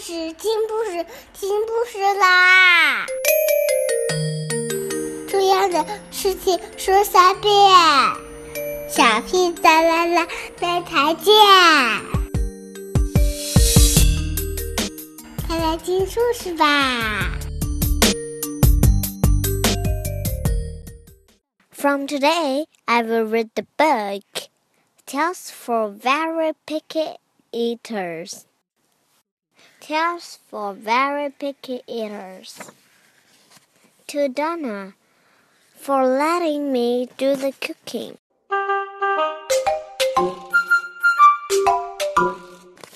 事，听故事，听故事啦！重要的事情说三遍，小屁哒啦啦，明天见！快来听故事吧！From today, I will read the book Tales for Very Picky Eaters. Tales for very picky eaters. To Donna for letting me do the cooking.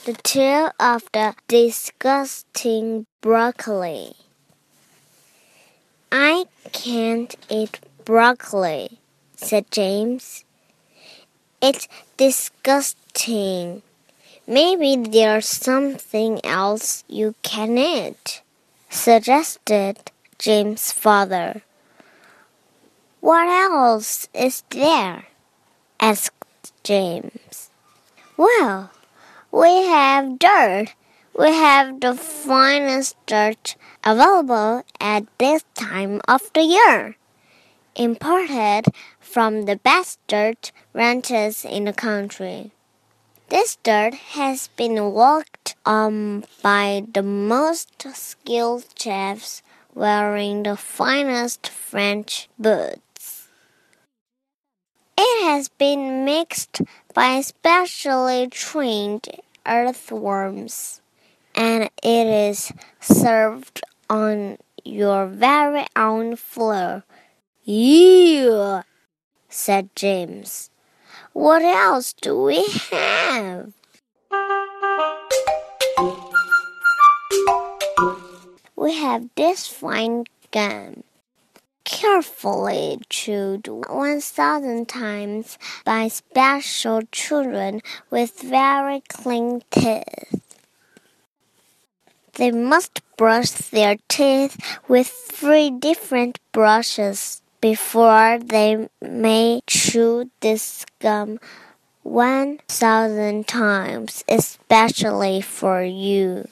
The tale of the disgusting broccoli. I can't eat broccoli, said James. It's disgusting. Maybe there's something else you can eat, suggested James' father. What else is there? asked James. Well, we have dirt. We have the finest dirt available at this time of the year, imported from the best dirt ranches in the country. This dirt has been worked on by the most skilled chefs wearing the finest French boots. It has been mixed by specially trained earthworms, and it is served on your very own floor. Yeah, said James. What else do we have? We have this fine gum, carefully chewed 1,000 times by special children with very clean teeth. They must brush their teeth with three different brushes before they may chew this gum 1,000 times, especially for you.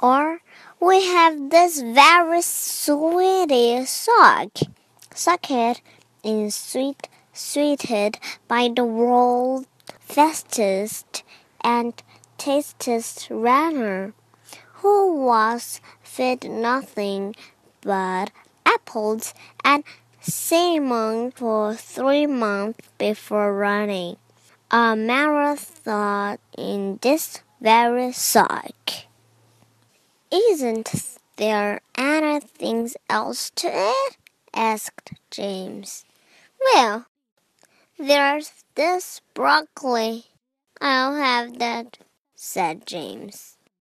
Or we have this very sweetie sock. Socket is sweet, sweeted by the world's fastest and tastiest runner who was fed nothing but apples and cinnamon for three months before running a marathon in this very sock. Isn't there anything else to it? asked James. Well, there's this broccoli. I'll have that, said James.